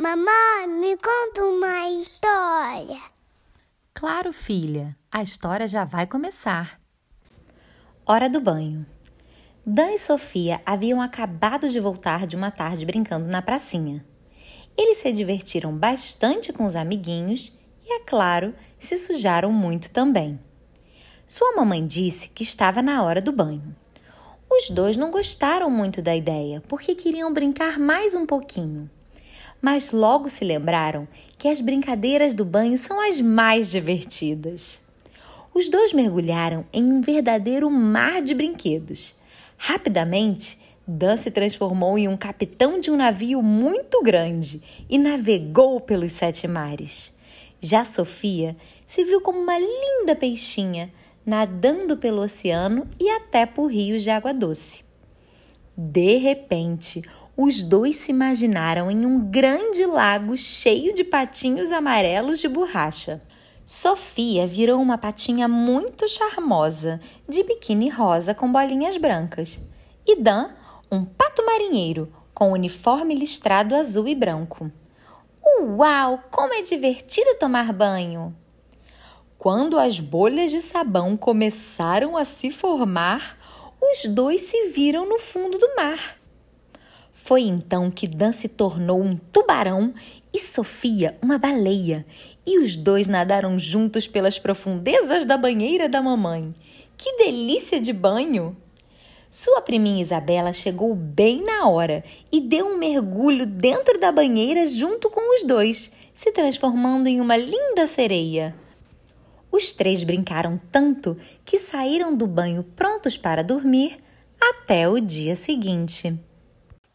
Mamãe, me conta uma história. Claro, filha, a história já vai começar. Hora do banho. Dan e Sofia haviam acabado de voltar de uma tarde brincando na pracinha. Eles se divertiram bastante com os amiguinhos e, é claro, se sujaram muito também. Sua mamãe disse que estava na hora do banho. Os dois não gostaram muito da ideia, porque queriam brincar mais um pouquinho. Mas logo se lembraram que as brincadeiras do banho são as mais divertidas. Os dois mergulharam em um verdadeiro mar de brinquedos. Rapidamente, Dan se transformou em um capitão de um navio muito grande e navegou pelos sete mares. Já Sofia se viu como uma linda peixinha nadando pelo oceano e até por rios de água doce. De repente, os dois se imaginaram em um grande lago cheio de patinhos amarelos de borracha. Sofia virou uma patinha muito charmosa, de biquíni rosa com bolinhas brancas. E Dan, um pato marinheiro, com uniforme listrado azul e branco. Uau, como é divertido tomar banho! Quando as bolhas de sabão começaram a se formar, os dois se viram no fundo do mar. Foi então que Dan se tornou um tubarão e Sofia uma baleia, e os dois nadaram juntos pelas profundezas da banheira da mamãe. Que delícia de banho! Sua priminha Isabela chegou bem na hora e deu um mergulho dentro da banheira junto com os dois, se transformando em uma linda sereia. Os três brincaram tanto que saíram do banho prontos para dormir até o dia seguinte.